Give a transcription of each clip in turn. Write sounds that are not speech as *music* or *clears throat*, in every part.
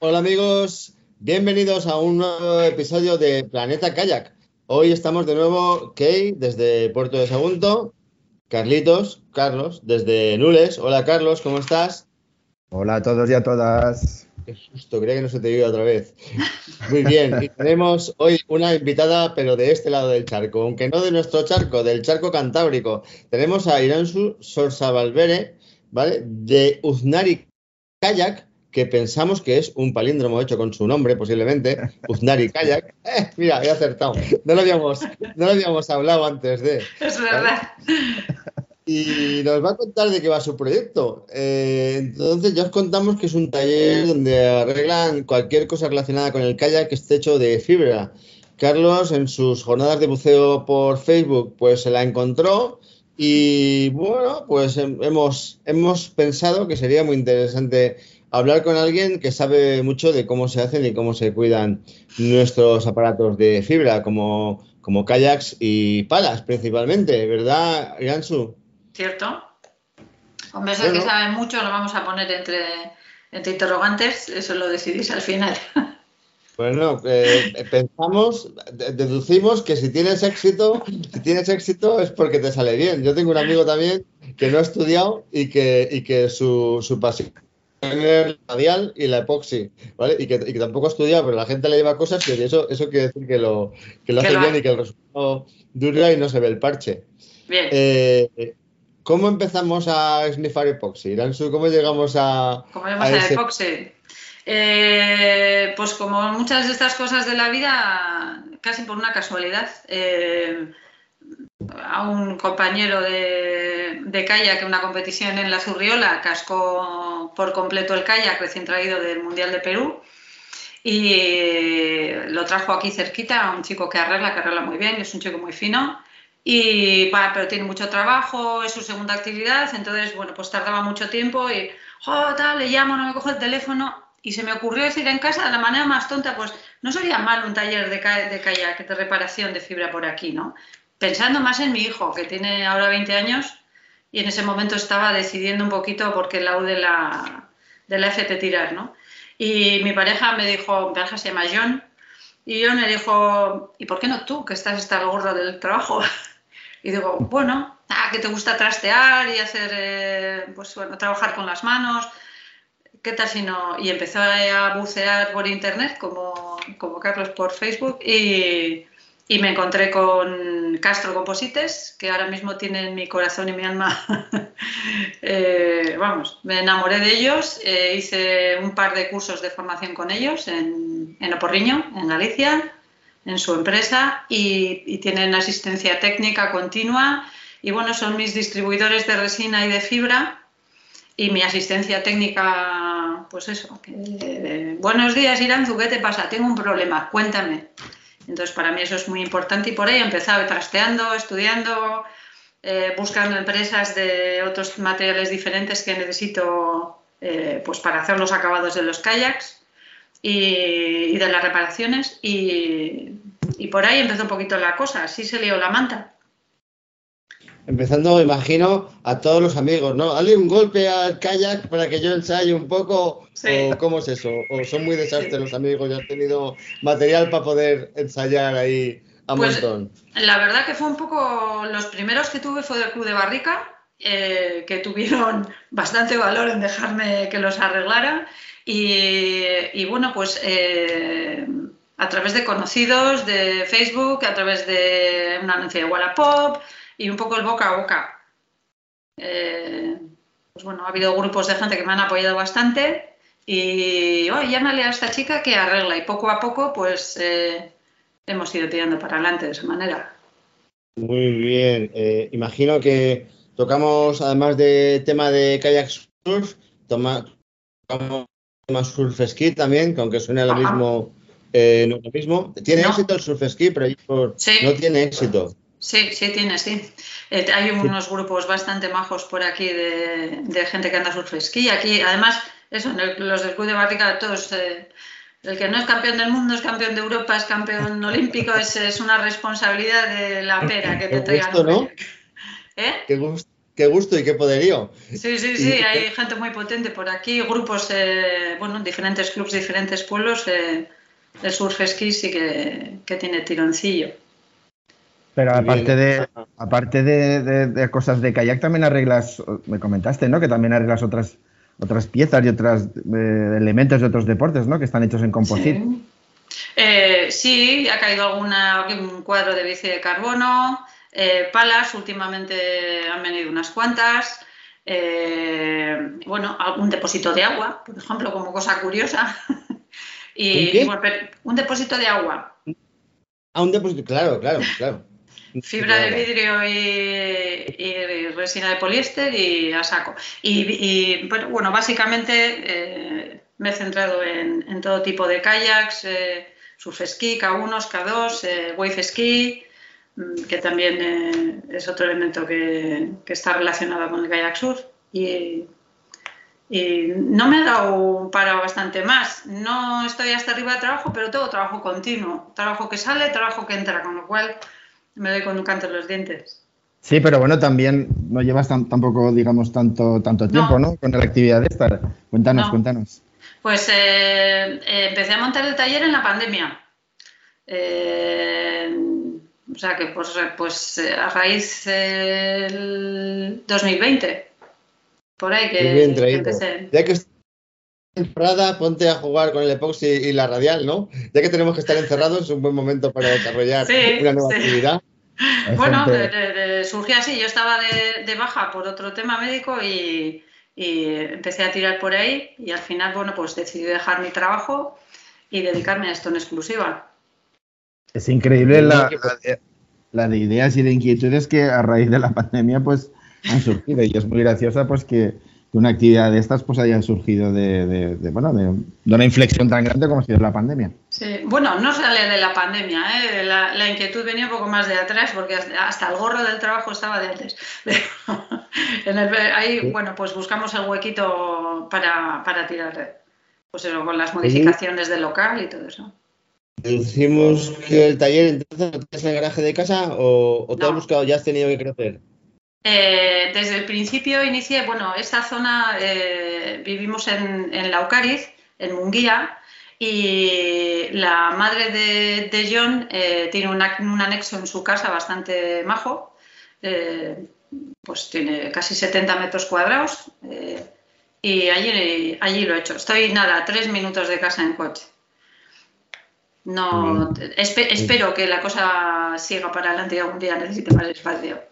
Hola amigos, bienvenidos a un nuevo episodio de Planeta Kayak. Hoy estamos de nuevo Kay desde Puerto de Sagunto, Carlitos, Carlos desde Nules. Hola Carlos, ¿cómo estás? Hola a todos y a todas. Qué susto, creía que no se te iba otra vez. Muy bien, y tenemos hoy una invitada, pero de este lado del charco, aunque no de nuestro charco, del charco cantábrico. Tenemos a Iransu Sorsavalvere, ¿vale? De Uznari Kayak, que pensamos que es un palíndromo hecho con su nombre, posiblemente, Uznari Kayak. *laughs* Eh, mira, he acertado. No lo habíamos, no lo habíamos hablado antes de. Es verdad. Y nos va a contar de qué va su proyecto. Eh, entonces, ya os contamos que es un taller donde arreglan cualquier cosa relacionada con el kayak que esté hecho de fibra. Carlos, en sus jornadas de buceo por Facebook, pues se la encontró y bueno, pues hemos, hemos pensado que sería muy interesante hablar con alguien que sabe mucho de cómo se hacen y cómo se cuidan nuestros aparatos de fibra, como, como kayaks y palas principalmente, ¿verdad, Iransu? ¿Cierto? Hombre, eso que saben mucho lo vamos a poner entre, entre interrogantes, eso lo decidís al final. *laughs* Bueno, eh, pensamos, deducimos que si tienes éxito, si tienes éxito es porque te sale bien. Yo tengo un amigo también que no ha estudiado y que, y que su, su pasión el radial y la epoxi, ¿vale? Y que, y que, tampoco ha estudiado, pero la gente le lleva cosas y eso, eso quiere decir que lo, que lo hace bien y que el resultado dura y no se ve el parche. Bien. Eh, ¿Cómo empezamos a snifar epoxi? ¿cómo llegamos a. ¿Cómo llegamos a, a ese... epoxi? Eh, pues como muchas de estas cosas de la vida, casi por una casualidad. Eh, a un compañero de, de kayak en una competición en la Zurriola, cascó por completo el kayak recién traído del Mundial de Perú y lo trajo aquí cerquita a un chico que arregla, que arregla muy bien, es un chico muy fino y pero tiene mucho trabajo, es su segunda actividad, entonces bueno, pues tardaba mucho tiempo y oh, tal, le llamo, no me coge el teléfono y se me ocurrió decir en casa de la manera más tonta, pues no sería mal un taller de, de kayak, de reparación de fibra por aquí, ¿no? Pensando más en mi hijo, que tiene ahora 20 años, y en ese momento estaba decidiendo un poquito por qué lado de la, de la FP tirar, ¿no? Y mi pareja me dijo, mi pareja se llama John, y John me dijo, ¿y por qué no tú, que estás hasta el gorro del trabajo? *laughs* Y digo, bueno, ah, que te gusta trastear y hacer, eh, pues bueno, trabajar con las manos, ¿qué tal si no? Y empezó a bucear por internet, como, como Carlos por Facebook, y y me encontré con Castro Composites, que ahora mismo tienen mi corazón y mi alma. *laughs* eh, vamos, me enamoré de ellos, eh, hice un par de cursos de formación con ellos en, Oporriño, en Galicia, en su empresa, y, tienen asistencia técnica continua. Y bueno, son mis distribuidores de resina y de fibra. Y mi asistencia técnica, pues eso. Eh, buenos días, Iranzu, ¿qué te pasa? Tengo un problema, cuéntame. Entonces, para mí eso es muy importante y por ahí he empezado trasteando, estudiando, eh, buscando empresas de otros materiales diferentes que necesito eh, pues para hacer los acabados de los kayaks y, y de las reparaciones. Y, y, por ahí empezó un poquito la cosa, así se lió la manta. Empezando, imagino, a todos los amigos, ¿no? Dale un golpe al kayak para que yo ensaye un poco. Sí. ¿O cómo es eso? ¿O son muy desastres sí. los amigos y has tenido material para poder ensayar ahí a pues, montón? La verdad que fue un poco. Los primeros que tuve fue del Club de Barrica, eh, que tuvieron *laughs* bastante valor en dejarme que los arreglara. Y, y bueno, pues. Eh, a través de conocidos de Facebook, a través de un anuncio de Wallapop, y un poco el boca a boca. Eh, pues bueno, ha habido grupos de gente que me han apoyado bastante y oh, llámale a esta chica que arregla y poco a poco pues eh, hemos ido tirando para adelante de esa manera. Muy bien, eh, imagino que tocamos además de tema de kayak surf, toma, más surf ski también, que aunque suene lo mismo, eh, no lo mismo. Tiene éxito el surf ski, pero no tiene éxito. Sí, sí tiene, sí. Eh, hay unos grupos bastante majos por aquí de, gente que anda surf ski. Aquí, además, eso, los del Club de Barrica, todos, eh, el que no es campeón del mundo es campeón de Europa, es campeón *laughs* olímpico, es, es una responsabilidad de la pera que te traigan. Gusto, ¿no? ¿Eh? Qué gusto qué gusto y qué poderío. Sí, sí, sí, hay gente muy potente por aquí, grupos, bueno, diferentes clubes, diferentes pueblos. El surf ski sí que, que, tiene tironcillo. Pero aparte de aparte de, cosas de kayak, también arreglas, me comentaste, ¿no? Que también arreglas otras otras piezas y otros eh, elementos de otros deportes, ¿no? Que están hechos en composite. Sí. sí, ha caído alguna, un cuadro de bici de carbono, eh, palas, últimamente han venido unas cuantas. Eh, bueno, algún depósito de agua, por ejemplo, como cosa curiosa. *laughs* y, ¿Un, depósito de agua. Ah, un depósito, claro, claro, claro. Fibra de vidrio y, resina de poliéster y a saco. Y, bueno, básicamente eh, me he centrado en, todo tipo de kayaks, surf ski, K1, K2, wave ski, Mm, que también eh, es otro elemento que, está relacionado con el kayak surf. Y, no me ha dado un paro bastante más. No estoy hasta arriba de trabajo, pero tengo trabajo continuo. Trabajo que sale, trabajo que entra, con lo cual me doy con un canto en los dientes. Sí, pero bueno, también no llevas tampoco, digamos, tanto, tanto tiempo, ¿no? Con la actividad esta. Cuéntanos, cuéntanos. Pues eh, eh, empecé a montar el taller en la pandemia. O sea que pues, pues eh, a raíz del 2020, por ahí que, bien empecé. Ya que encerrada, ponte a jugar con el epoxi y la radial, ¿no? Ya que tenemos que estar encerrados, es un buen momento para desarrollar una nueva actividad. Bueno, surgió así. Yo estaba de, baja por otro tema médico y, y, empecé a tirar por ahí y al final, bueno, pues decidí dejar mi trabajo y dedicarme a esto en exclusiva. Es increíble la, la, de ideas y de inquietudes que a raíz de la pandemia pues han surgido y es muy graciosa pues que, una actividad de estas pues haya surgido de, bueno, de, una inflexión tan grande como ha sido la pandemia. Sí, bueno, no sale de la pandemia, ¿eh? la, inquietud venía un poco más de atrás porque hasta el gorro del trabajo estaba de antes. *laughs* en el, ahí, bueno, pues buscamos el huequito para, para tirar, pues eso, con las modificaciones del local y todo eso. Decimos que el taller entonces es en el garaje de casa o, o te has buscado, ya has tenido que crecer. Eh, desde el principio inicié, bueno, esta zona eh, vivimos en, en Laucariz, en Munguía, y la madre de, John eh, tiene un, anexo en su casa bastante majo, pues tiene casi 70 metros cuadrados, y allí, allí lo he hecho. Estoy nada, tres minutos de casa en coche. No, espero que la cosa siga para adelante y algún día necesite más espacio.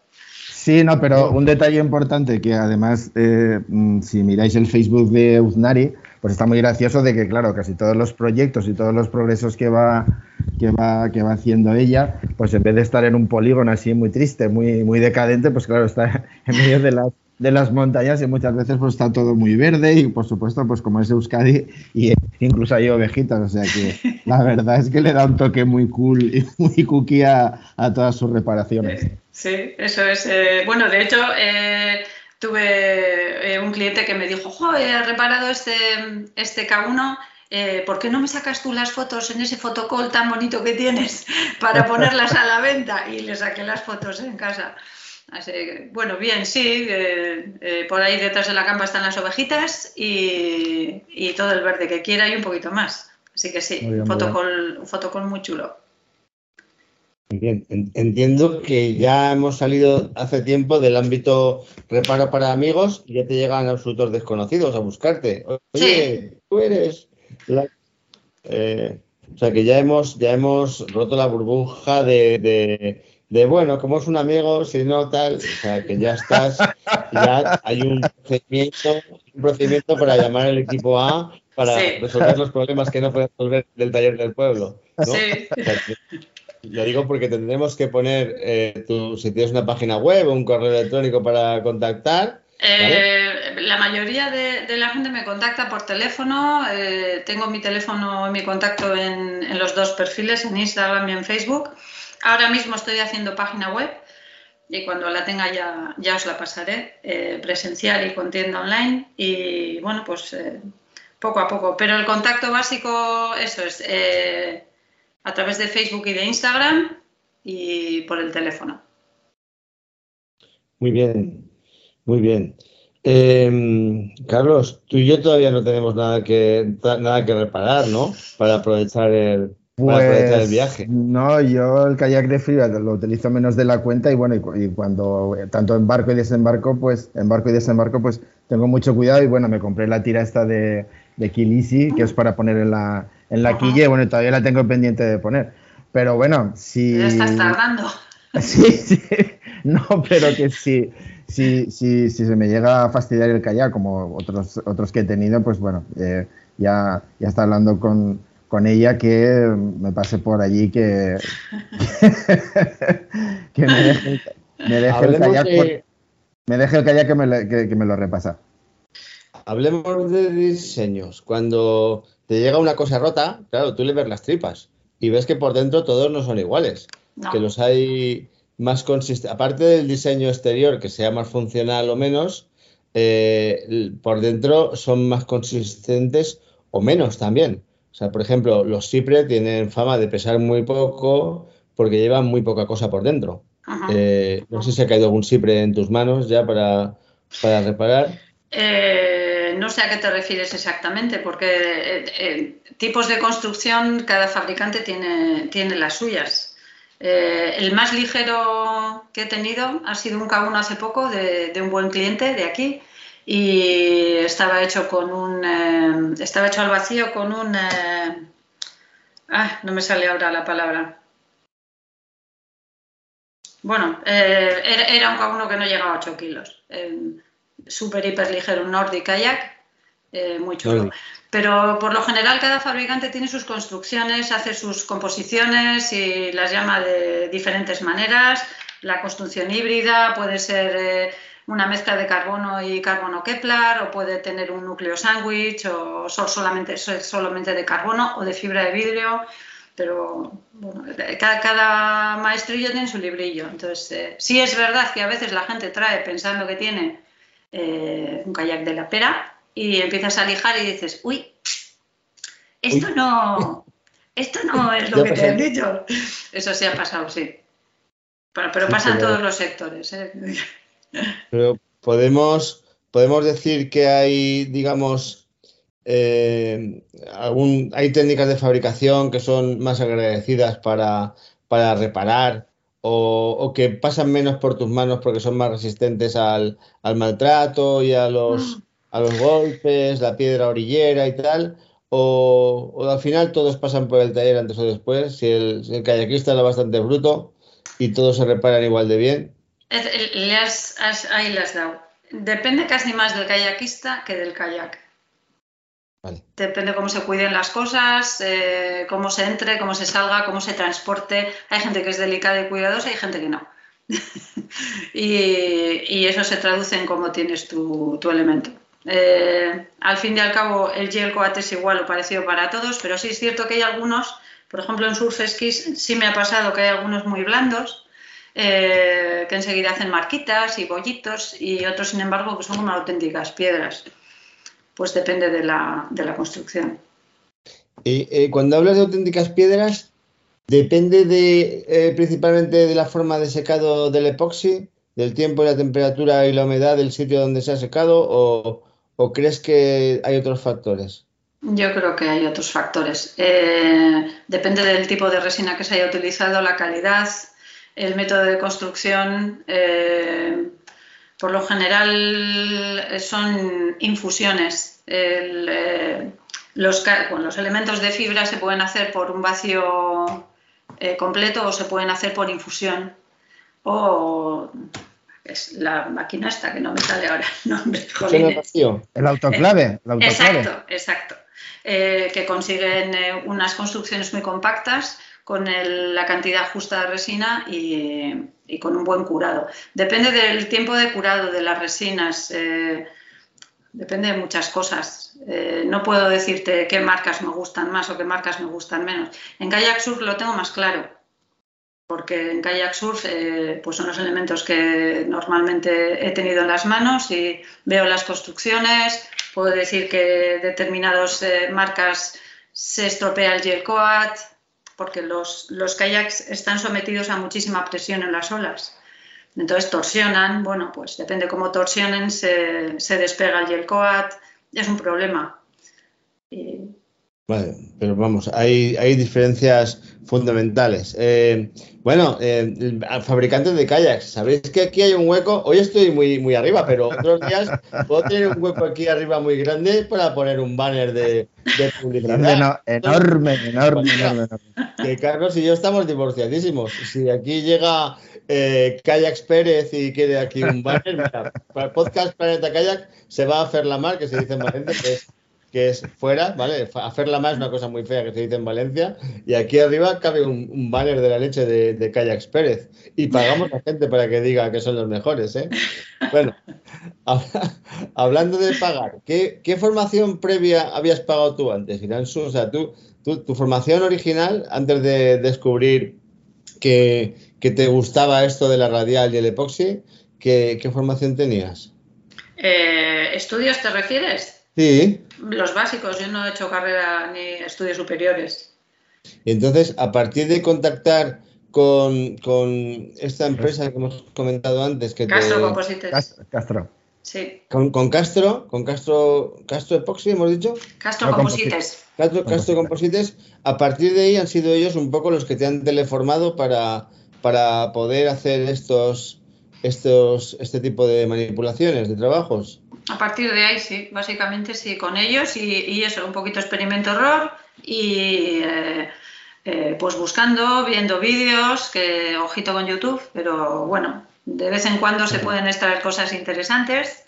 Sí, no, pero un detalle importante que además, eh, mm, si miráis el Facebook de Uznari, pues está muy gracioso de que, claro, casi todos los proyectos y todos los progresos que va, que va, que va haciendo ella, pues en vez de estar en un polígono así muy triste, muy, muy decadente, pues claro, está *laughs* en medio de las de las montañas y muchas veces pues está todo muy verde y por supuesto pues como es Euskadi y incluso hay ovejitas, o sea que *laughs* la verdad es que le da un toque muy cool y *laughs* muy cookie a, todas sus reparaciones. Sí, eso es. Eh, bueno, de hecho eh, tuve eh, un cliente que me dijo, jo, he reparado este, este K1 ¿por qué no me sacas tú las fotos en ese fotocall tan bonito que tienes *laughs* para ponerlas a la venta? Y le saqué las fotos en casa bueno, bien, sí, eh, eh, por ahí detrás de la campa están las ovejitas y, todo el verde que quiera y un poquito más. Así que sí, un fotocall, muy chulo. Bien, entiendo que ya hemos salido hace tiempo del ámbito reparo para amigos y ya te llegan absolutos desconocidos a buscarte. Oye, tú eres la... Eh, o sea que ya hemos, ya hemos roto la burbuja de de bueno, como es un amigo, si no tal, o sea, que ya estás, ya hay un procedimiento, un procedimiento para llamar al equipo A para resolver los problemas que no puede resolver del taller del pueblo. ¿no? Sí. lo digo porque tendremos que poner, eh, tu, si tienes una página web o un correo electrónico para contactar, Eh, la mayoría de, la gente me contacta por teléfono. Eh, tengo mi teléfono y mi contacto en, los dos perfiles, en Instagram y en Facebook. Ahora mismo estoy haciendo página web y cuando la tenga ya, ya os la pasaré, eh, presencial y con tienda online. Y bueno, pues poco a poco. Pero el contacto básico, eso es, a través de Facebook y de Instagram y por el teléfono. Muy bien. Muy bien. Em, Carlos, tú y yo todavía no tenemos nada que nada que reparar, ¿no? Para aprovechar el, aprovechar el viaje. Pues, no, yo el kayak de fibra lo utilizo menos de la cuenta y bueno, y, cuando tanto embarco y desembarco, pues embarco y desembarco, pues tengo mucho cuidado y bueno, me compré la tira esta de, de Kill que es para poner en la, en la quilla y bueno, todavía la tengo pendiente de poner. Pero bueno, si... Ya estás tardando. *laughs* Sí, sí, no, pero que sí si, si, si se me llega a fastidiar el kayak, como otros, otros que he tenido, pues bueno, eh, ya, ya está hablando con, con ella que me pase por allí que, *laughs* que me deje, me deje el kayak me deje el kayak que me, que, me lo repasa. Hablemos de diseños. Cuando te llega una cosa rota, claro, tú le ves las tripas y ves que por dentro todos no son iguales. Que los hay más consistente, aparte del diseño exterior que sea más funcional o menos, eh, por dentro son más consistentes o menos también. O sea, por ejemplo, los Cipre tienen fama de pesar muy poco porque llevan muy poca cosa por dentro. Eh, no sé si ha caído algún Cipre en tus manos ya para, para reparar. Eh, no sé a qué te refieres exactamente, porque tipos de construcción cada fabricante tiene, tiene las suyas. Eh, el más ligero que he tenido ha sido un K1 hace poco de, un buen cliente de aquí y estaba hecho con un eh, estaba hecho al vacío con un eh, ah, no me sale ahora la palabra. Bueno era, un K1 que no llegaba a 8 kilos súper hiper ligero un Nordic kayak muy chulo. Pero por lo general cada fabricante tiene sus construcciones, hace sus composiciones y las llama de diferentes maneras. La construcción híbrida puede ser eh, una mezcla de carbono y carbono Kepler o puede tener un núcleo sándwich o solamente, solamente de carbono o de fibra de vidrio. Pero bueno, cada, maestrillo tiene su librillo. Entonces, eh, sí es verdad que a veces la gente trae pensando que tiene eh, un kayak de la pera, y empiezas a lijar y dices, uy, esto no, esto no *laughs* es lo que te han dicho. Eso sí ha pasado, sí. Pero, pasa en todos los sectores. ¿eh? Pero podemos, podemos decir que hay, digamos, eh, algún, hay técnicas de fabricación que son más agradecidas para, para reparar o, que pasan menos por tus manos porque son más resistentes al, al maltrato y a los, mm a los golpes, la piedra orillera y tal, o, al final todos pasan por el taller antes o después, si el, el kayakista era bastante bruto y todos se reparan igual de bien. Le has, ahí le has dado. Depende casi más del kayakista que del kayak. Depende cómo se cuiden las cosas, eh, cómo se entre, cómo se salga, cómo se transporte. Hay gente que es delicada y cuidadosa y hay gente que no. *laughs* y, eso se traduce en cómo tienes tu elemento. Eh, al fin y al cabo, el gel es igual o parecido para todos, pero sí es cierto que hay algunos, por ejemplo en surf skis sí me ha pasado que hay algunos muy blandos, eh, que enseguida hacen marquitas y bollitos, y otros, sin embargo, que son como auténticas piedras. Pues depende de la, construcción. Y eh, cuando hablas de auténticas piedras, ¿depende de, principalmente de la forma de secado del epoxi, del tiempo y la temperatura y la humedad del sitio donde se ha secado, o, ¿O crees que hay otros factores? Yo creo que hay otros factores. Eh, depende del tipo de resina que se haya utilizado, la calidad, el método de construcción. Eh, por lo general eh, son infusiones. los, los, elementos de fibra se pueden hacer por un vacío completo o se pueden hacer por infusión. O es la máquina esta que no me sale ahora el nombre. El autoclave. Exacto, exacto. Eh, que consiguen eh, unas construcciones muy compactas con la cantidad justa de resina y, con un buen curado. Depende del tiempo de curado de las resinas, eh, depende de muchas cosas. Eh, no puedo decirte qué marcas me gustan más o qué marcas me gustan menos. En kayak surf lo tengo más claro, porque en kayak surf eh, pues son los elementos que normalmente he tenido en las manos y veo las construcciones, puedo decir que determinadas marcas se estropea el gel coat, porque los, los kayaks están sometidos a muchísima presión en las olas. Entonces torsionan, bueno, pues depende cómo torsionen, se, se despega el gel coat, es un problema. Vale, pero vamos, hay, hay diferencias fundamentales. Eh, bueno, eh, fabricantes de kayaks, ¿sabéis que aquí hay un hueco? Hoy estoy muy, muy arriba, pero otros días puedo tener un hueco aquí arriba muy grande para poner un banner de, publicidad. enorme, enorme, enorme, Que Carlos y yo estamos divorciadísimos. Si aquí llega eh, Kayaks Pérez y quiere aquí un banner, mira, para *laughs* el podcast Planeta Kayak se va a hacer la mar, que se dice en Valencia, que es que es fuera, ¿vale? Hacerla más es una cosa muy fea que se dice en Valencia. Y aquí arriba cabe un, banner de la leche de, de Pérez. Y pagamos a gente para que diga que son los mejores, ¿eh? Bueno, *laughs* hablando de pagar, ¿qué, formación previa habías pagado tú antes, O sea, tú, tu formación original, antes de descubrir que, te gustaba esto de la radial y el epoxi, ¿qué, formación tenías? Eh, ¿Estudios te refieres? Sí. Los básicos, yo no he hecho carrera ni estudios superiores. Entonces, a partir de contactar con, esta empresa que hemos comentado antes, que Castro Composites. Castro. Sí. Con, Castro, con Castro, Castro Epoxy, hemos dicho. Castro Composites. Castro, Castro Composites. A partir de ahí han sido ellos un poco los que te han teleformado para, para poder hacer estos, estos, este tipo de manipulaciones, de trabajos. A partir de ahí, sí, básicamente sí, con ellos y, eso, un poquito experimento-error y eh, eh, pues buscando, viendo vídeos, que ojito con YouTube, pero bueno, de vez en cuando se pueden extraer cosas interesantes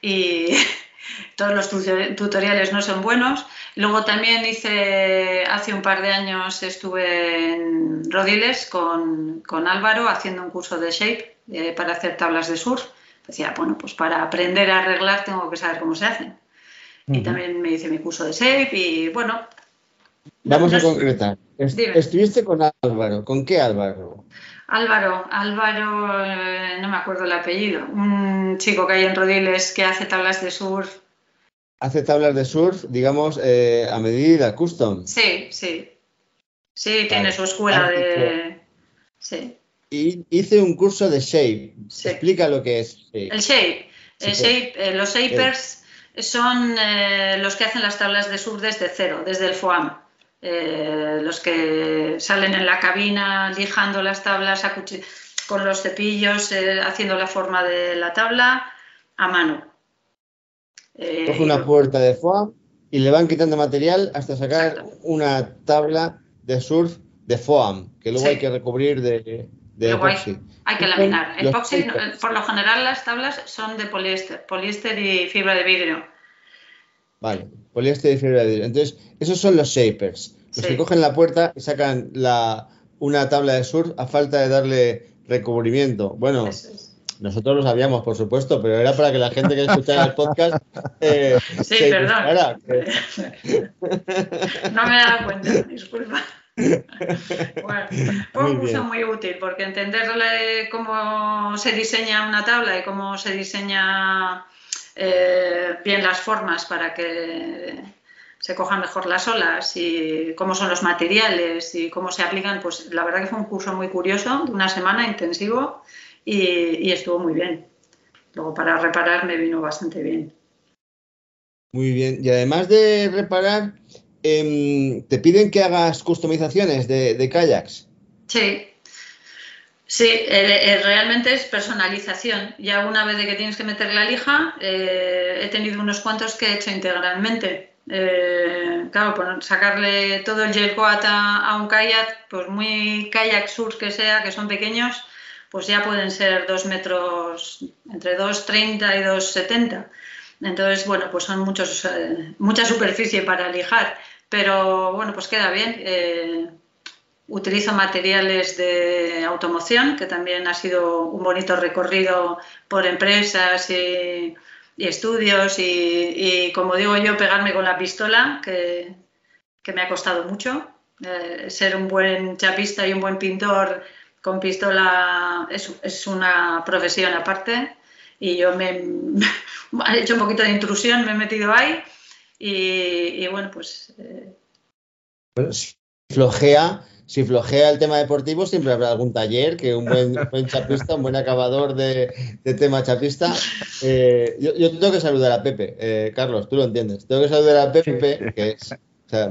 y *laughs* todos los tutoriales no son buenos. Luego también hice, hace un par de años estuve en Rodiles con, con Álvaro haciendo un curso de Shape eh, para hacer tablas de surf decía, bueno, pues para aprender a arreglar tengo que saber cómo se hacen. Y también me hice mi curso de SAFE y bueno. Vamos a concretar. estuviste con Álvaro. ¿Con qué Álvaro? Álvaro, Álvaro, eh, no me acuerdo el apellido. Un chico que hay en Rodiles que hace tablas de surf. Hace tablas de surf, digamos, eh, a medida, custom. Sí, sí. Sí, tiene su escuela de. Sí hice un curso de Shape. Explica lo que es El Shape. Eh, los Shapers son eh, los que hacen las tablas de surf desde cero, desde el FOAM. Eh, los que salen en la cabina lijando las tablas con los cepillos, haciendo la forma de la tabla a mano. Coge una puerta de FOAM y le van quitando material hasta sacar una tabla de surf de FOAM, que luego hay que recubrir de, hay, que laminar. Epoxi, por lo general las tablas son de poliéster, poliéster y fibra de vidrio. Vale, poliéster y fibra de vidrio. Entonces, esos son los shapers. Los que cogen la puerta y sacan la, una tabla de surf a falta de darle recubrimiento. Bueno, nosotros lo sabíamos, por supuesto, pero era para que la gente que escuchara el podcast. Eh, sí, perdón. *laughs* no me he dado cuenta, disculpa. *laughs* Bueno, fue un curso muy útil porque entenderle cómo se diseña una tabla y cómo se diseña eh, bien las formas para que se cojan mejor las olas y cómo son los materiales y cómo se aplican, pues la verdad que fue un curso muy curioso, de una semana intensivo y, y estuvo muy bien. Luego para reparar me vino bastante bien. Muy bien. Y además de reparar, Em, ¿te piden que hagas customizaciones de, kayaks? Sí. Sí, realmente es personalización. Ya una vez que tienes que meter la lija, eh, he tenido unos cuantos que he hecho integralmente. Eh, claro, por sacarle todo el gel coat a, un kayak, pues muy kayak surf que sea, que son pequeños, pues ya pueden ser dos metros, entre 2,30 y 2,70. Entonces, bueno, pues son muchos, eh, mucha superficie para lijar pero bueno, pues queda bien. Eh, utilizo materiales de automoción, que también ha sido un bonito recorrido por empresas y, estudios y, como digo yo, pegarme con la pistola, que, me ha costado mucho. Eh, ser un buen chapista y un buen pintor con pistola es, una profesión aparte y yo *laughs* me he hecho un poquito de intrusión, me he metido ahí y, bueno, pues... Eh, flojea si flojea el tema deportivo, siempre habrá algún taller que un buen, chapista, un buen acabador de, tema chapista. Eh, yo, tengo que saludar a Pepe, eh, Carlos, tú lo entiendes. Tengo que saludar a Pepe, que es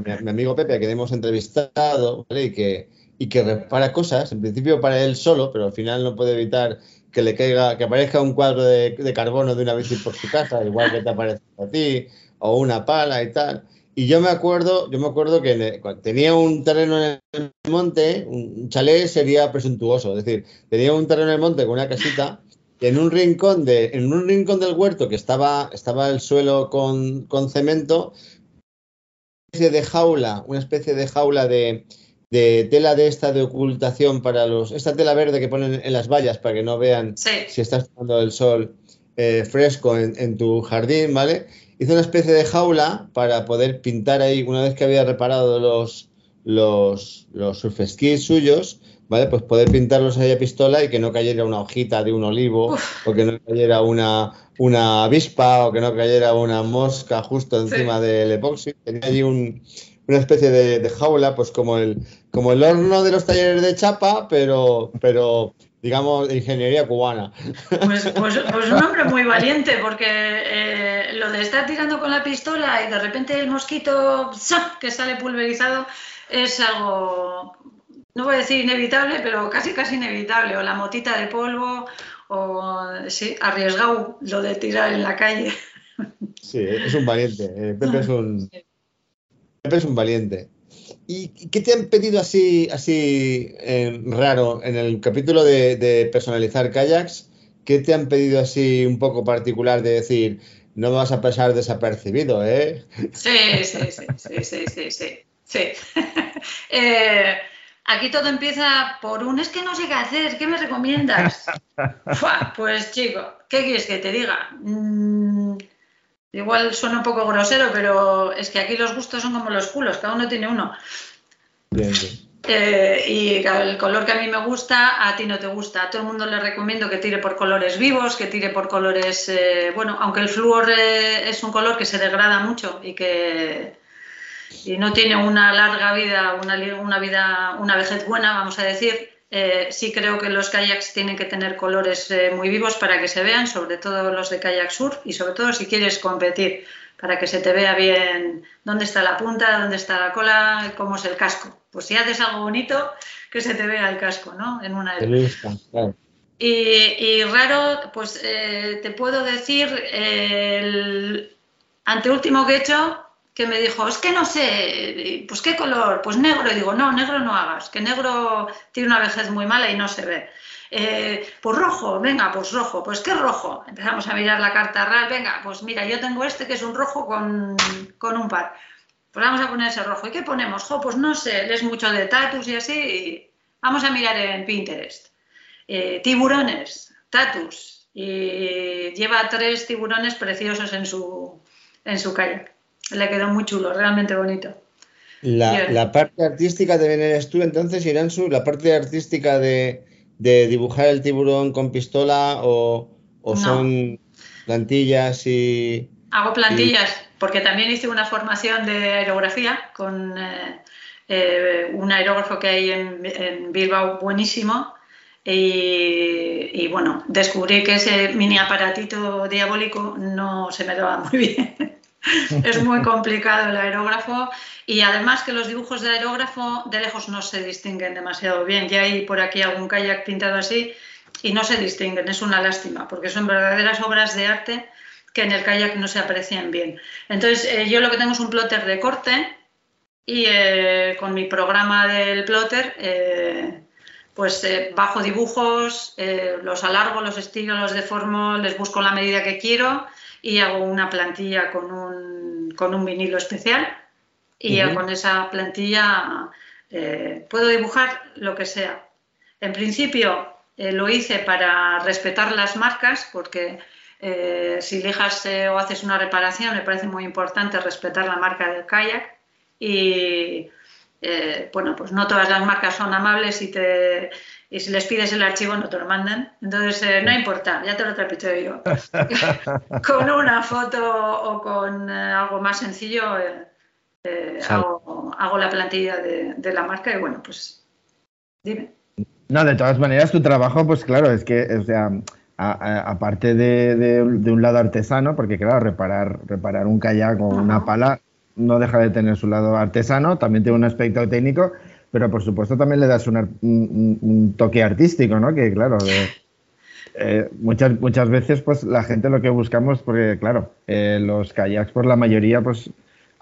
mi, amigo Pepe, que hemos entrevistado y, que, y que repara cosas, en principio para él solo, pero al final no puede evitar que le caiga, que aparezca un cuadro de, de carbono de una bici por su casa, igual que te aparece a ti, o una pala y tal. Y yo me acuerdo, yo me acuerdo que tenía un terreno en el monte, un chalet sería presuntuoso, es decir, tenía un terreno en el monte con una casita y en un rincón de, en un rincón del huerto que estaba, estaba el suelo con, cemento, una especie de jaula, una especie de jaula de, tela de esta de ocultación para los, esta tela verde que ponen en las vallas para que no vean si estás tomando el sol eh, fresco en, en tu jardín, ¿vale? Hizo una especie de jaula para poder pintar ahí, una vez que había reparado los, los, los suyos, ¿vale? Pues poder pintarlos ahí a pistola y que no cayera una hojita de un olivo, o que no cayera una, una avispa, o que no cayera una mosca justo encima del epoxi. Tenía allí una especie de, jaula, pues como el, como el horno de los talleres de chapa, pero, pero digamos, de ingeniería cubana. Pues, pues, pues, un hombre muy *laughs* valiente, porque eh, lo de estar tirando con la pistola y de repente el mosquito que sale pulverizado es algo, no voy a decir inevitable, pero casi casi inevitable. O la motita de polvo, o sí, arriesgado lo de tirar en la calle. Sí, es un valiente. Eh, Pepe es un, Pepe es un valiente. ¿Y qué te han pedido así, así eh, raro en el capítulo de, personalizar kayaks? ¿Qué te han pedido así un poco particular de decir, no vas a pasar desapercibido, eh? Sí, sí, sí, sí, sí, sí, sí. *laughs* Eh, aquí todo empieza por un, es que no sé qué hacer, ¿qué me recomiendas? *laughs* pues chico, ¿qué quieres que te diga? Mm, Igual suena un poco grosero, pero es que aquí los gustos son como los culos, cada uno tiene uno. Eh, y el color que a mí me gusta, a ti no te gusta. A todo el mundo le recomiendo que tire por colores vivos, que tire por colores, eh, bueno, aunque el flúor eh, es un color que se degrada mucho y que y no tiene una larga vida, una, una vida, una vejez buena, vamos a decir, eh, sí creo que los kayaks tienen que tener colores eh, muy vivos para que se vean, sobre todo los de kayak surf y sobre todo si quieres competir, para que se te vea bien dónde está la punta, dónde está la cola, cómo es el casco. Pues si haces algo bonito, que se te vea el casco, ¿no? En una y, y, raro, pues eh, te puedo decir, el anteúltimo que he hecho que me dijo, es que no sé, pues qué color, pues negro. Y digo, no, negro no hagas, que negro tiene una vejez muy mala y no se ve. Eh, pues rojo, venga, pues rojo, pues qué rojo. Empezamos a mirar la carta real, venga, pues mira, yo tengo este que es un rojo con, un par. Pues vamos a poner ese rojo. ¿Y qué ponemos? Jo, pues no sé, lees mucho de tatus y así. vamos a mirar en Pinterest. Eh, tiburones, tatus. Y lleva tres tiburones preciosos en su, en su. Le quedó muy chulo, realmente bonito. La, parte artística también eres tú, entonces, Iransu, la parte artística de, dibujar el tiburón con pistola o, son plantillas y... Hago plantillas, porque también hice una formación de aerografía con eh, eh, un aerógrafo que hay en, Bilbao buenísimo. Y, y, bueno, descubrí que ese mini aparatito diabólico no se me daba muy *laughs* bien. *laughs* es muy complicado el aerógrafo y además que los dibujos de aerógrafo de lejos no se distinguen demasiado bien. Ya hay por aquí algún kayak pintado así y no se distinguen, es una lástima porque son verdaderas obras de arte que en el kayak no se aprecian bien. Entonces eh, yo lo que tengo es un plotter de corte y eh, con mi programa del plotter eh, pues bajo dibujos, los alargo, los estilo, los deformo, les busco la medida que quiero y hago una plantilla con un, con un vinilo especial y con esa plantilla eh, puedo dibujar lo que sea. En principio eh, lo hice para respetar las marcas, porque eh, si dejas o haces una reparación, me parece muy importante respetar la marca del kayak. Y bueno, pues no todas las marcas son amables y, te, y si les pides el archivo no te lo mandan. Entonces, no importa, ya te lo trapito yo. *laughs* con una foto o con algo más sencillo eh, hago, la plantilla de, la marca y bueno, pues dime. No, de todas maneras, tu trabajo, pues claro, es que, o sea, aparte de, un lado artesano, porque claro, reparar, reparar un kayak o una pala no deja de tener su lado artesano, también tiene un aspecto técnico, pero por supuesto también le das un, toque artístico, ¿no? Que claro, eh, muchas, muchas veces pues la gente lo que buscamos, porque claro, eh, los kayaks por la mayoría pues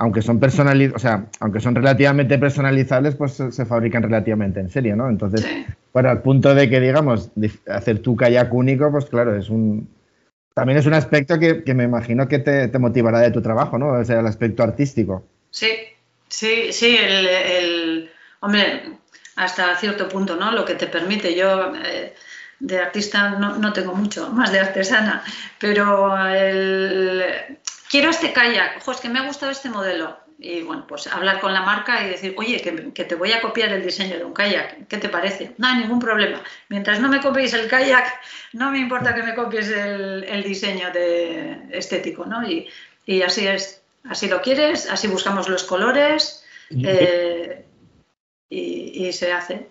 aunque son personalizables, o sea, aunque son relativamente personalizables, pues se, fabrican relativamente en serie, ¿no? Entonces, para el punto de que, digamos, hacer tu kayak único, pues claro, es un... También es un aspecto que, me imagino que te, motivará de tu trabajo, ¿no? O sea, el aspecto artístico. Sí, sí, sí, el, hombre, hasta cierto punto, ¿no? Lo que te permite, yo eh, de artista no, no, tengo mucho, más de artesana, pero el, quiero este kayak, ojo, es que me ha gustado este modelo. Y bueno, pues hablar con la marca y decir, oye, que, te voy a copiar el diseño de un kayak, ¿qué te parece? No hay ningún problema. Mientras no me copies el kayak, no me importa que me copies el, diseño de, estético, ¿no? Y, así es, así lo quieres, así buscamos los colores eh, y, se hace.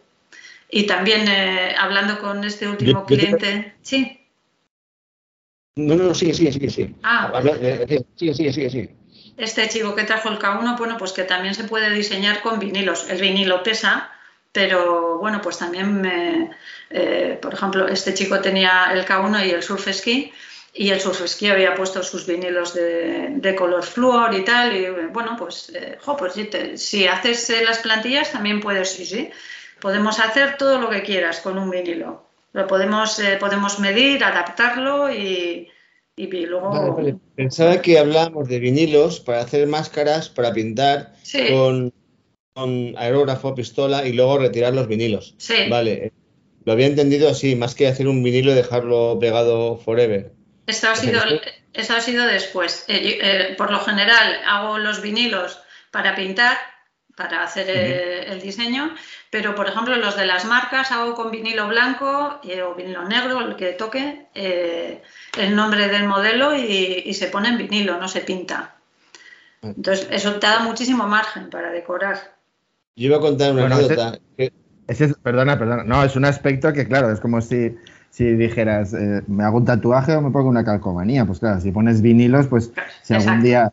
Y también eh, hablando con este último cliente, sí. No, no, sigue, sigue, sigue, sigue. Ah, sigue, sigue, sigue, sigue. Este chico que trajo el K1, bueno, pues que también se puede diseñar con vinilos. El vinilo pesa, pero bueno, pues también, eh, por ejemplo, este chico tenía el K1 y el Surf Ski, y el Surf Ski había puesto sus vinilos de, color flúor y tal, y bueno, pues, eh, pues si, haces eh, las plantillas también puedes, sí, sí, podemos hacer todo lo que quieras con un vinilo. Lo podemos, eh, podemos medir, adaptarlo y, luego... Pensaba que hablábamos de vinilos para hacer máscaras, para pintar con, aerógrafo, pistola y luego retirar los vinilos. Sí. Vale. Lo había entendido así, más que hacer un vinilo y dejarlo pegado forever. Esto ha sido, esto ha sido después. Eh, eh, por lo general hago los vinilos para pintar para hacer eh, el diseño, pero por ejemplo los de las marcas hago con vinilo blanco eh, o vinilo negro, el que toque, eh, el nombre del modelo y, se pone en vinilo, no se pinta. Entonces eso te da muchísimo margen para decorar. Yo iba a contar una anécdota. perdona, perdona. No, es un aspecto que claro, es como si, si dijeras, me hago un tatuaje o me pongo una calcomanía. Pues claro, si pones vinilos, pues si algún día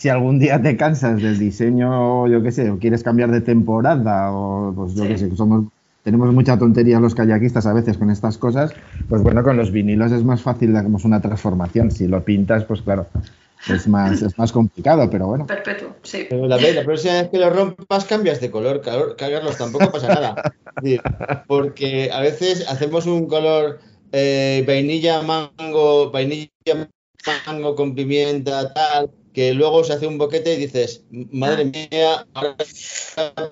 si algún día te cansas del diseño, yo qué sé, o quieres cambiar de temporada, o pues yo qué sé, somos, tenemos mucha tontería los kayakistas a veces con estas cosas, pues bueno, con los vinilos es más fácil, digamos, una transformación. Si lo pintas, pues claro, es más, es más complicado, pero bueno. Perpetuo, sí. Pero la, la próxima vez que lo rompas, cambias de color, Carlos, tampoco pasa nada. Porque a veces hacemos un color eh, vainilla mango, vainilla mango con pimienta, tal, que luego se hace un boquete y dices, madre mía, ahora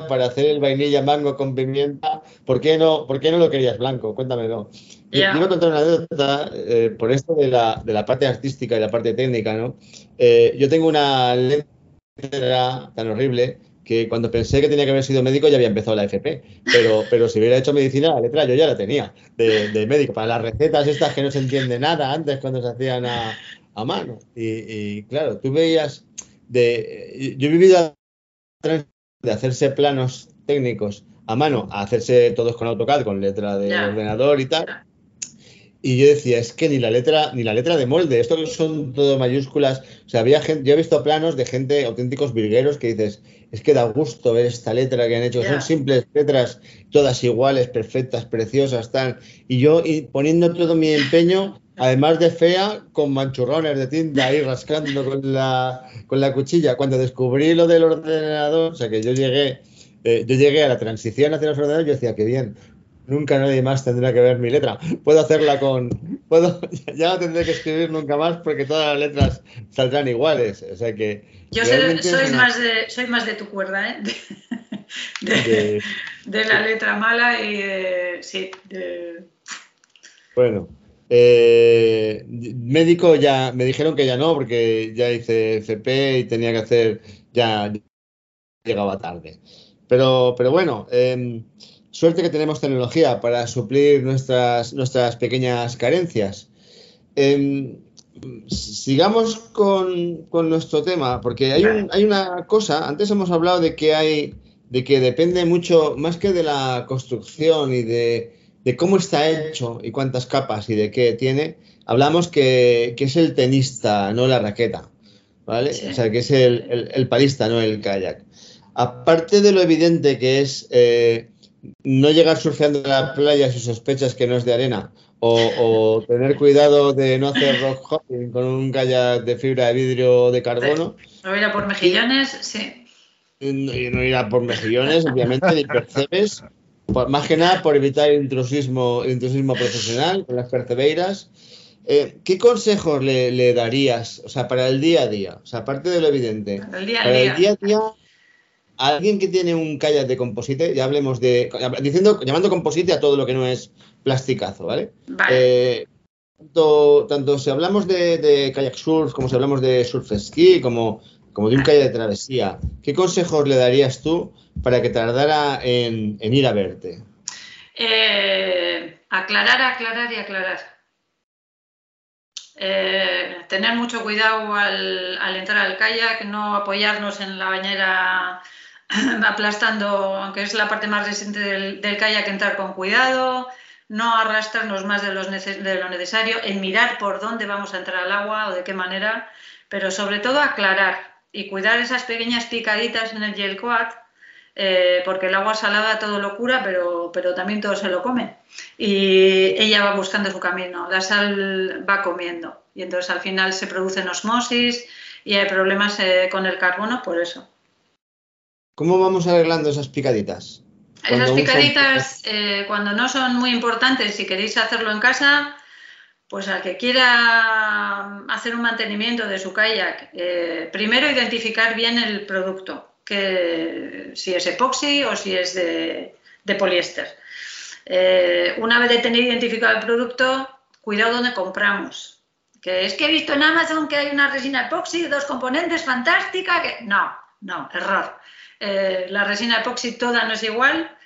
para hacer el vainilla mango con pimienta, ¿por qué no, por qué no lo querías blanco? Cuéntamelo. Yeah. Yo, a contar una anécdota eh, por esto de la, de la, parte artística y la parte técnica, ¿no? Eh, yo tengo una letra tan horrible que cuando pensé que tenía que haber sido médico ya había empezado la FP, pero, *laughs* pero si hubiera hecho medicina, la letra yo ya la tenía de, de médico. Para las recetas estas que no se entiende nada antes cuando se hacían a, a mano. Y, claro, tú veías de. Yo he vivido de hacerse planos técnicos a mano a hacerse todos con AutoCAD, con letra de ordenador y tal. Y yo decía, es que ni la letra, ni la letra de molde, esto son todo mayúsculas. O sea, había gente, yo he visto planos de gente auténticos virgueros que dices, es que da gusto ver esta letra que han hecho. Son simples letras, todas iguales, perfectas, preciosas, tal. Y yo y poniendo todo mi empeño además de fea, con manchurrones de tinta ahí rascando con la, con la cuchilla. Cuando descubrí lo del ordenador, o sea que yo llegué, eh, yo llegué a la transición hacia los ordenadores, yo decía que bien, nunca nadie más tendrá que ver mi letra. Puedo hacerla con, puedo, *laughs* ya no tendré que escribir nunca más porque todas las letras saldrán iguales. O sea que yo soy, más de, soy más de tu cuerda, ¿eh? de, *laughs* la letra mala y de, sí, Bueno, eh, médico ya me dijeron que ya no, porque ya hice FP y tenía que hacer, ya llegaba tarde. Pero, pero bueno, em, suerte que tenemos tecnología para suplir nuestras, nuestras pequeñas carencias. Em, sigamos con, nuestro tema, porque hay, hay una cosa, antes hemos hablado de que hay, de que depende mucho, más que de la construcción y de, cómo está hecho y cuántas capas y de qué tiene, hablamos que, es el tenista, no la raqueta, ¿vale? O sea, que es el, el, palista, no el kayak. Aparte de lo evidente que es eh, no llegar surfeando a la playa si sospechas que no es de arena, o, tener cuidado de no hacer rock hopping con un kayak de fibra de vidrio o de carbono. No ir a por mejillones, sí. Y no, ir a por mejillones, obviamente, ni *laughs* percebes. Más que nada por evitar intrusismo, intrusismo profesional con las percebeiras. Eh, ¿Qué consejos le, darías, o sea, para el día a día? O sea, aparte de lo evidente. Para el día a día alguien que tiene un kayak de composite, ya hablemos de, diciendo, llamando composite a todo lo que no es plasticazo, ¿vale? Eh, tanto, si hablamos de, kayak surf, como si hablamos de surf ski, como, como de un kayak de travesía, ¿qué consejos le darías tú para que tardara en, ir a verte? Eh, aclarar, aclarar y aclarar. Eh, tener mucho cuidado al, entrar al kayak, no apoyarnos en la bañera *clears throat* aplastando, aunque es la parte más resistente del, del kayak, entrar con cuidado, no arrastrarnos más de, lo necesario, en mirar por dónde vamos a entrar al agua o de qué manera, pero sobre todo aclarar y cuidar esas pequeñas picaditas en el gel coat, eh, porque el agua salada todo lo cura, pero, pero también todo se lo come. Y ella va buscando su camino, la sal va comiendo y entonces al final se producen osmosis y hay problemas eh, con el carbono por eso. ¿Cómo vamos arreglando esas picaditas? Esas picaditas, eh, cuando no son muy importantes, si queréis hacerlo en casa, pues al que quiera hacer un mantenimiento de su kayak, eh, primero identificar bien el producto, que si es epoxi o si es de, poliéster. Eh, una vez de tener identificado el producto, cuidado donde compramos. Que es que he visto en Amazon que hay una resina epoxi, dos componentes, fantástica, que no, no, error. Eh, la resina epoxi toda no es igual.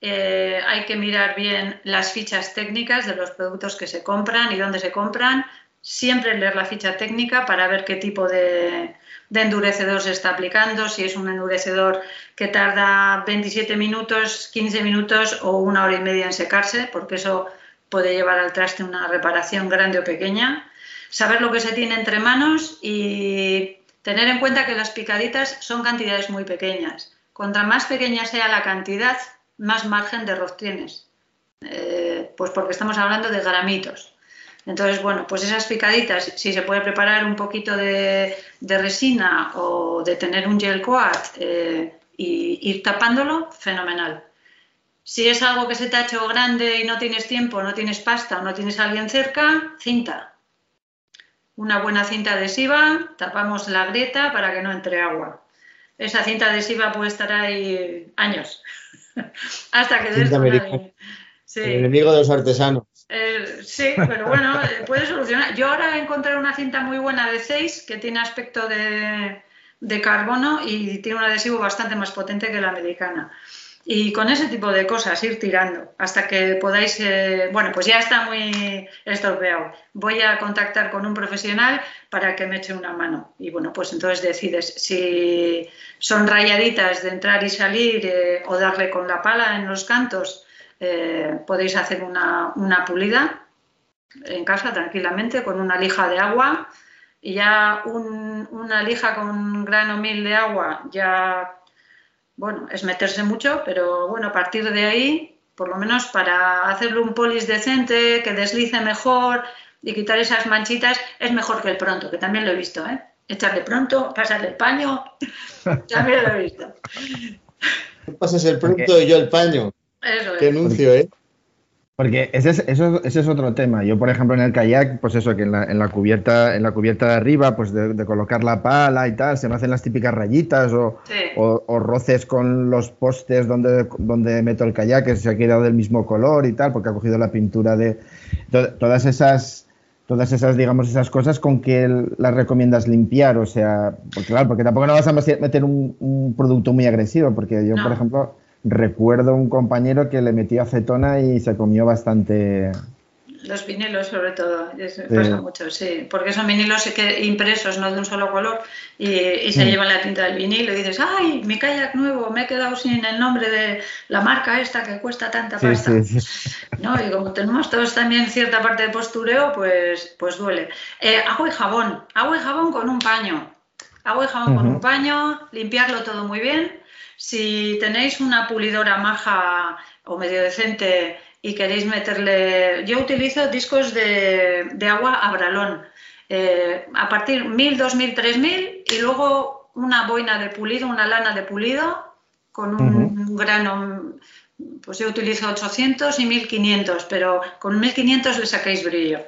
Eh, hay que mirar bien las fichas técnicas de los productos que se compran y dónde se compran. Siempre leer la ficha técnica para ver qué tipo de, endurecedor se está aplicando, si es un endurecedor que tarda 27 minutos, 15 minutos o una hora y media en secarse, porque eso puede llevar al traste una reparación grande o pequeña. Saber lo que se tiene entre manos y Tener en cuenta que las picaditas son cantidades muy pequeñas. Contra más pequeña sea la cantidad, más margen de error tienes. Eh, pues porque estamos hablando de gramitos. Entonces, bueno, pues esas picaditas, si se puede preparar un poquito de, resina o de tener un gel coat e ir tapándolo, fenomenal. Si es algo que se te ha hecho grande y no tienes tiempo, no tienes pasta o no tienes alguien cerca, cinta una buena cinta adhesiva, tapamos la grieta para que no entre agua. Esa cinta adhesiva puede estar ahí años, *laughs* hasta que des El enemigo de los artesanos. Eh, sí, pero bueno, eh, puede solucionar. Yo ahora he encontrado una cinta muy buena de 6 que tiene aspecto de, de carbono y tiene un adhesivo bastante más potente que la americana. Y con ese tipo de cosas ir tirando hasta que podáis, eh, bueno, pues ya está muy estropeado. Voy a contactar con un profesional para que me eche una mano. Y bueno, pues entonces decides si son rayaditas de entrar y salir eh, o darle con la pala en los cantos. Eh, podéis hacer una, una pulida en casa tranquilamente con una lija de agua y ya una lija con un grano mil de agua ya bueno, es meterse mucho, pero bueno, a partir de ahí, por lo menos para hacerle un polis decente, que deslice mejor y quitar esas manchitas, es mejor que el pronto, que también lo he visto, ¿eh? Echarle pronto, pasarle el paño, *laughs* también lo he visto. Tú pasas el pronto y yo el paño. Eso Qué anuncio, ¿eh? Porque ese es, eso, ese es otro tema. Yo, por ejemplo, en el kayak, pues eso, que en la, en la cubierta, en la cubierta de arriba, pues de, colocar la pala y tal, se me hacen las típicas rayitas o, o, roces con los postes donde, donde meto el kayak, que se ha quedado del mismo color y tal, porque ha cogido la pintura de todas esas todas esas, digamos, esas cosas con que las recomiendas limpiar, o sea, porque claro, porque tampoco no vas a meter un, producto muy agresivo, porque yo, por ejemplo, recuerdo un compañero que le metió acetona y se comió bastante. Los vinilos, sobre todo, pasa mucho, sí, porque son vinilos impresos, no de un solo color, y, se mm. llevan la tinta del vinilo y dices, ¡ay, mi kayak nuevo! Me he quedado sin el nombre de la marca esta que cuesta tanta pasta. ¿No? Y como tenemos todos también cierta parte de postureo, pues, pues duele. Eh, agua y jabón, agua y jabón con un paño. Agua y jabón con un paño, limpiarlo todo muy bien si tenéis una pulidora maja o medio decente y queréis meterle, yo utilizo discos de, agua Abralón, eh, a partir 1000, 2000, 3000 y luego una boina de pulido, una lana de pulido con un grano, pues yo utilizo 800 y 1500, pero con 1500 le sacáis brillo.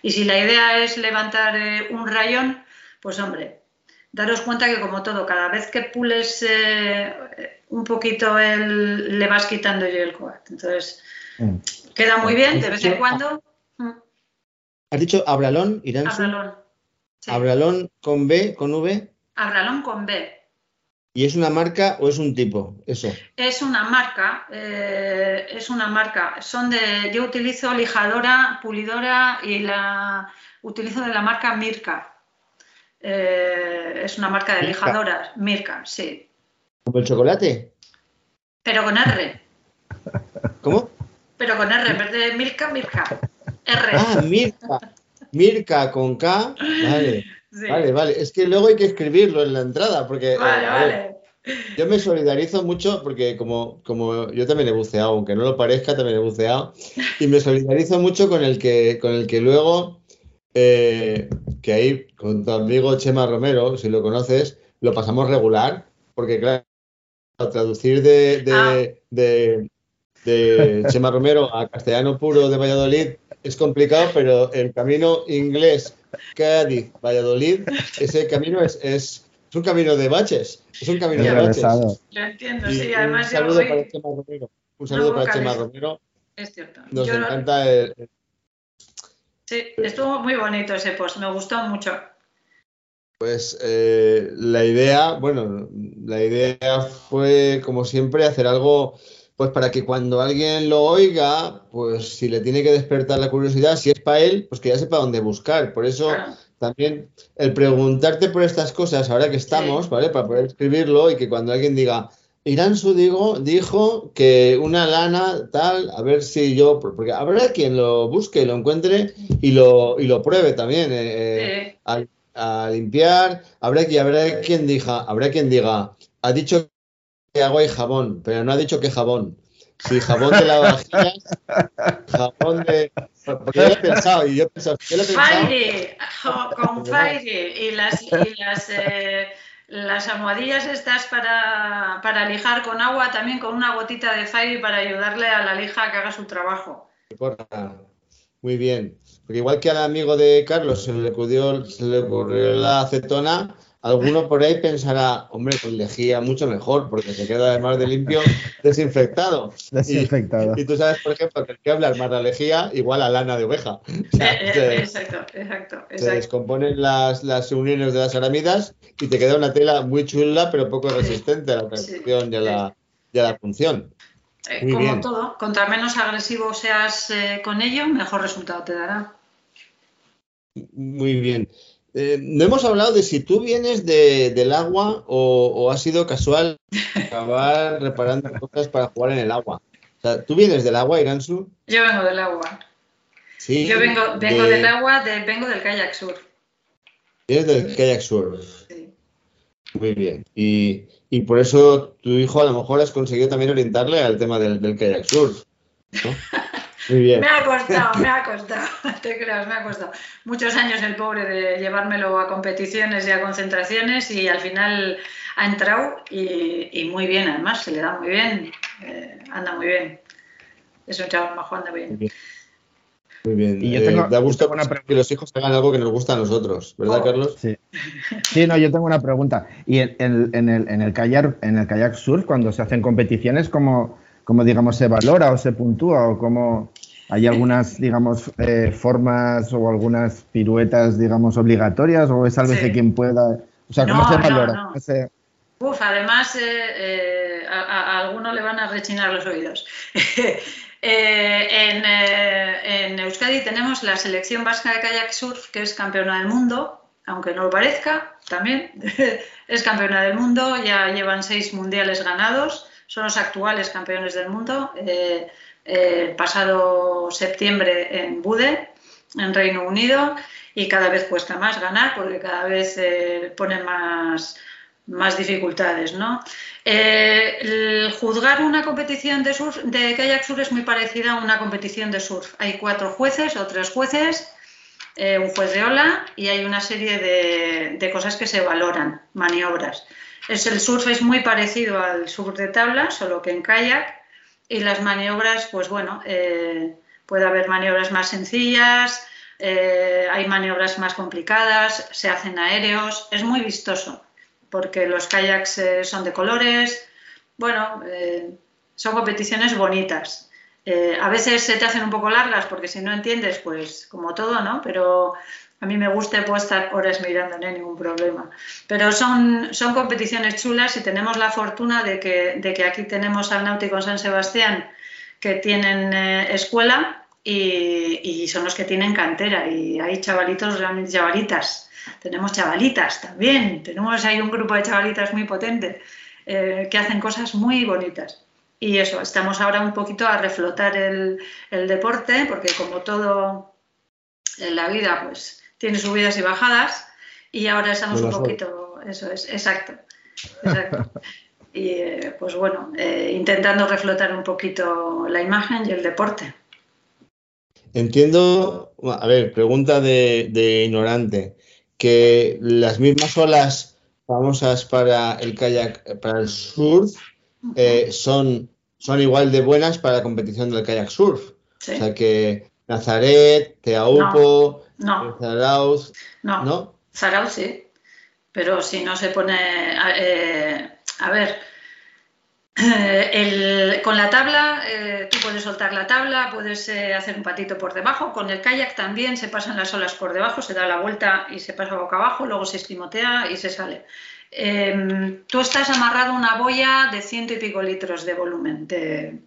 y si la idea es levantar eh, un rayón, pues hombre, daros cuenta que como todo, cada vez que pules eh, un poquito el, le vas quitando el coat. Entonces, mm. queda muy bien de vez en cuando. Mm. ¿Has dicho Abralón, Irán? Abralón. Abralón con B, con V. Abralón con B. ¿Y es una marca o es un tipo? Eso. Es una marca, eh, es una marca. Son de, yo utilizo lijadora, pulidora y la utilizo de la marca Mirka. Eh, es una marca de lijadoras, Mirka, sí. ¿Como el chocolate? Pero con R. *laughs* ¿Cómo? Pero con R, en vez de Mirka, Mirka. R. Ah, Mirka. Mirka con K. Vale. Vale, vale. Es que luego hay que escribirlo en la entrada, porque. Eh, vale, vale. yo me solidarizo mucho porque como, como yo también he buceado, aunque no lo parezca, también he buceado. Y me solidarizo mucho con el que, con el que luego eh, que ahí con tu amigo Chema Romero, si lo conoces, lo pasamos regular, porque claro, traducir de, de, *laughs* Chema Romero a castellano puro de Valladolid es complicado, pero el camino inglés Cádiz-Valladolid, ese camino es, es, un camino de baches, es un camino de baches. Lo entiendo, sí, además un saludo para Chema Romero. Un saludo para Chema Romero. Es cierto. Nos encanta el, Sí, estuvo muy bonito ese post, me gustó mucho. Pues eh, la idea, bueno, la idea fue, como siempre, hacer algo, pues para que cuando alguien lo oiga, pues si le tiene que despertar la curiosidad, si es para él, pues que ya sepa dónde buscar. Por eso también el preguntarte por estas cosas, ahora que estamos, ¿vale? Para poder escribirlo y que cuando alguien diga, Iransu digo, dijo que una lana tal, a ver si yo, porque habrá quien lo busque, lo encuentre y lo, y lo pruebe también eh, eh, a, limpiar. Habrá, habrá quien diga, habrá quien diga, ha dicho que agua y jabón, pero no ha dicho que jabón. Si jabón de lavavajillas, *laughs* jabón de. Porque yo lo he pensado y yo he pensado. Yo lo he pensado con Fire y las. Y las eh, las almohadillas estas para, para, lijar con agua, también con una gotita de Fairy para ayudarle a la lija a que haga su trabajo. Muy bien. Porque igual que al amigo de Carlos se le ocurrió, se le ocurrió la acetona, Alguno por ahí pensará, hombre, pues lejía mucho mejor, porque se queda además de limpio *laughs* desinfectado. Desinfectado. Y, tú sabes, por ejemplo, que el que habla más de lejía igual a lana de oveja. *laughs* Eh, eh, exacto, exacto, Se descomponen las, las uniones de las aramidas y te queda una tela muy chula, pero poco resistente a la presión y, a la, la función. Eh, como todo, contra menos agresivo seas con ello, mejor resultado te dará. Muy bien. Eh, no hemos hablado de si tú vienes del agua o, ha sido casual acabar reparando cosas para jugar en el agua. O sea, ¿tú vienes del agua, Iransu? Yo vengo del agua. Sí. Yo vengo, vengo del agua, vengo del kayak sur. Vienes del kayak sur. Sí. Muy bien. Y, por eso tu hijo a lo mejor has conseguido también orientarle al tema del, del kayak sur. ¿no? *laughs* Me ha costado, me ha costado, *laughs* te creas, me ha costado. Muchos años el pobre de llevármelo a competiciones y a concentraciones y al final ha entrado y, muy bien, además, se le da muy bien, eh, anda muy bien. Es un chaval majo, anda bien. Muy bien. Y yo Eh, tengo- da gusto yo tengo una que los hijos hagan algo que nos gusta a nosotros, ¿verdad, Oh. Carlos? Sí. Sí, no, yo tengo una pregunta. Y en, en- en el, en, el kayak, en el kayak surf, cuando se hacen competiciones, ¿cómo, cómo, digamos, se valora o se puntúa? ¿O cómo hay algunas, digamos, eh, formas o algunas piruetas, digamos, obligatorias? ¿O es sálvese Sí. quien pueda? O sea, ¿cómo No, se valora? no. ¿Cómo se- Uf, además eh, eh, a, a- a alguno le van a rechinar los oídos. *laughs* Eh, en, en Euskadi tenemos la selección vasca de kayak surf, que es campeona del mundo, aunque no lo parezca, también *laughs* es campeona del mundo, ya llevan seis mundiales ganados, son los actuales campeones del mundo. Eh, eh, pasado septiembre en Bude, en Reino Unido, y cada vez cuesta más ganar porque cada vez eh, ponen más, más dificultades, ¿no? Eh, el juzgar una competición de surf, de kayak surf es muy parecida a una competición de surf. Hay cuatro jueces o tres jueces, eh, un juez de ola y hay una serie de, de cosas que se valoran, maniobras. Es, el surf es muy parecido al surf de tabla, solo que en kayak y las maniobras, pues bueno, eh, puede haber maniobras más sencillas, eh, hay maniobras más complicadas, se hacen aéreos, es muy vistoso porque los kayaks eh, son de colores, bueno, son competiciones bonitas. A veces se te hacen un poco largas porque si no entiendes, pues como todo, ¿no? Pero a mí me gusta y puedo estar horas mirando, no hay ningún problema. Pero son, son competiciones chulas y tenemos la fortuna de que, de que aquí tenemos al Náutico en San Sebastián que tienen eh, escuela y, y son los que tienen cantera y hay chavalitos, realmente chavalitas. Tenemos chavalitas también, tenemos ahí un grupo de chavalitas muy potente eh, que hacen cosas muy bonitas. Y eso, estamos ahora un poquito a reflotar el, el deporte, porque como todo en la vida, pues tiene subidas y bajadas, y ahora estamos un poquito, eso es, exacto, exacto. *laughs* Y eh, pues bueno, eh, intentando reflotar un poquito la imagen y el deporte. Entiendo, a ver, pregunta de, de ignorante, que las mismas olas famosas para el kayak, para el surf, eh, son, son igual de buenas para la competición del kayak surf. Sí. O sea que Nazaret, Teaupo, No, Zarauz, no, ¿no? Zarauz sí, pero si no se pone, eh, a ver, eh, el- con la tabla, eh, tú puedes soltar la tabla, puedes eh, hacer un patito por debajo. Con el kayak también se pasan las olas por debajo, se da la vuelta y se pasa boca abajo, luego se esquimotea y se sale. Eh, tú estás amarrado a una boya de ciento y pico litros de volumen, de-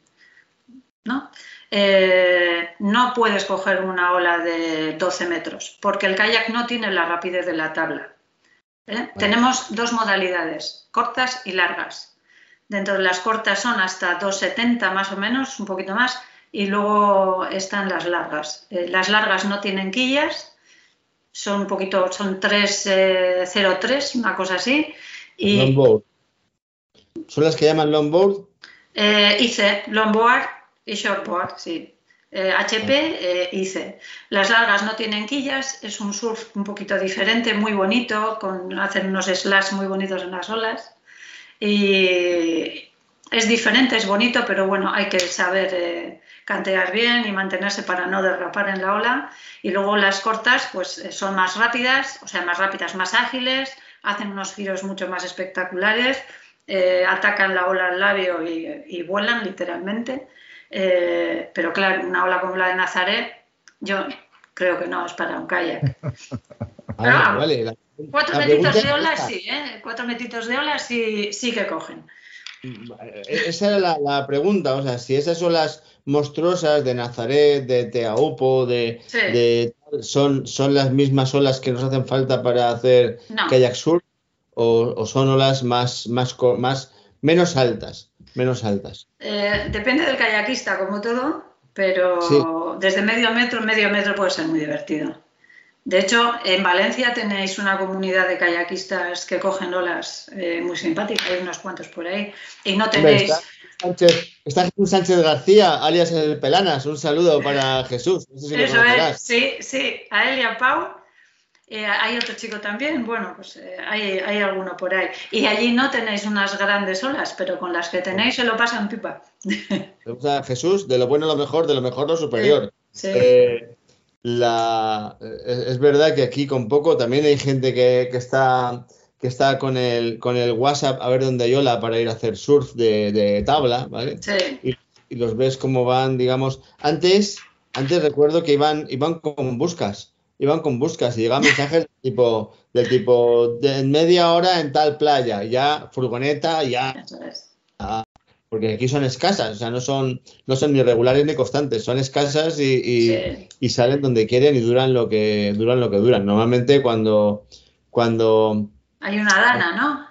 ¿no? Eh, no puedes coger una ola de 12 metros porque el kayak no tiene la rapidez de la tabla. ¿eh? Tenemos dos modalidades, cortas y largas. Dentro de las cortas son hasta 2,70 más o menos, un poquito más, y luego están las largas. Eh, las largas no tienen quillas, son un poquito, son 3,03, una cosa así. Y Longboard. ¿Son las que llaman longboard? IC, longboard y shortboard, sí. Eh, HP, eh, IC. Las largas no tienen quillas, es un surf un poquito diferente, muy bonito, con, hacen unos slash muy bonitos en las olas. Y es diferente, es bonito, pero bueno, hay que saber eh, cantear bien y mantenerse para no derrapar en la ola. Y luego las cortas, pues eh, son más rápidas, o sea, más rápidas, más ágiles, hacen unos giros mucho más espectaculares, eh, atacan la ola al labio y, y vuelan literalmente. Eh, pero claro, una ola como la de Nazaret, yo creo que no, es para un kayak. *laughs* Ah, Ah, vale. La, Cuatro la metitos de es ola esta. sí, ¿eh? Cuatro metitos de ola sí, sí que cogen. Eh, Esa era la, la pregunta, o sea, si esas olas monstruosas de Nazaret, de Teaupo, de, Sí. de- son, son las mismas olas que nos hacen falta para hacer No. kayak surf o, o son olas más, más, más menos altas, menos altas. Eh, depende del kayakista, como todo, pero Sí. desde medio metro, medio metro puede ser muy divertido. De hecho, en Valencia tenéis una comunidad de kayakistas que cogen olas eh, muy simpáticas, hay unos cuantos por ahí, y no tenéis... está, Sánchez- está Jesús Sánchez García, alias el Pelanas, un saludo para Jesús. No sé si lo Eso es, sí, sí, a él y a Pau. Eh, hay otro chico también, bueno, pues eh, hay, hay, alguno por ahí. Y allí no tenéis unas grandes olas, pero con las que tenéis se lo pasan pipa. *laughs* Jesús, de lo bueno lo mejor, de lo mejor lo superior. Eh, la, es, verdad que aquí con poco también hay gente que, que, está que está con el, con el WhatsApp a ver dónde hay ola para ir a hacer surf de, de tabla, ¿vale? Sí. Y, y, los ves cómo van, digamos, antes, antes recuerdo que iban, iban con buscas iban con buscas y llegaban mensajes del tipo, del tipo de media hora en tal playa, ya furgoneta, ya. porque aquí son escasas, o sea, no son, no son ni regulares ni constantes, son escasas y, y, Sí. y salen donde quieren y duran lo que duran lo que duran. Normalmente cuando, cuando, Hay una dana, ¿no?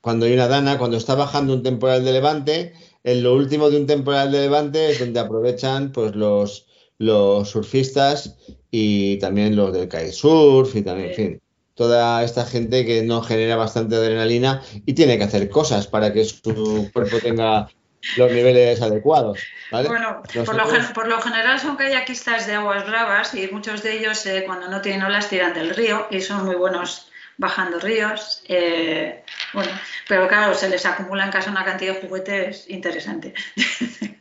cuando hay una dana, cuando está bajando un temporal de levante, en lo último de un temporal de levante es donde aprovechan pues los, los surfistas y también los del kitesurf y también, en fin, toda esta gente que no genera bastante adrenalina y tiene que hacer cosas para que su cuerpo tenga los niveles adecuados, ¿vale? Bueno, por lo, por lo general son kayakistas de aguas bravas y muchos de ellos eh, cuando no tienen olas tiran del río y son muy buenos bajando ríos. eh, bueno, pero claro, se les acumula en casa una cantidad de juguetes interesante. *laughs*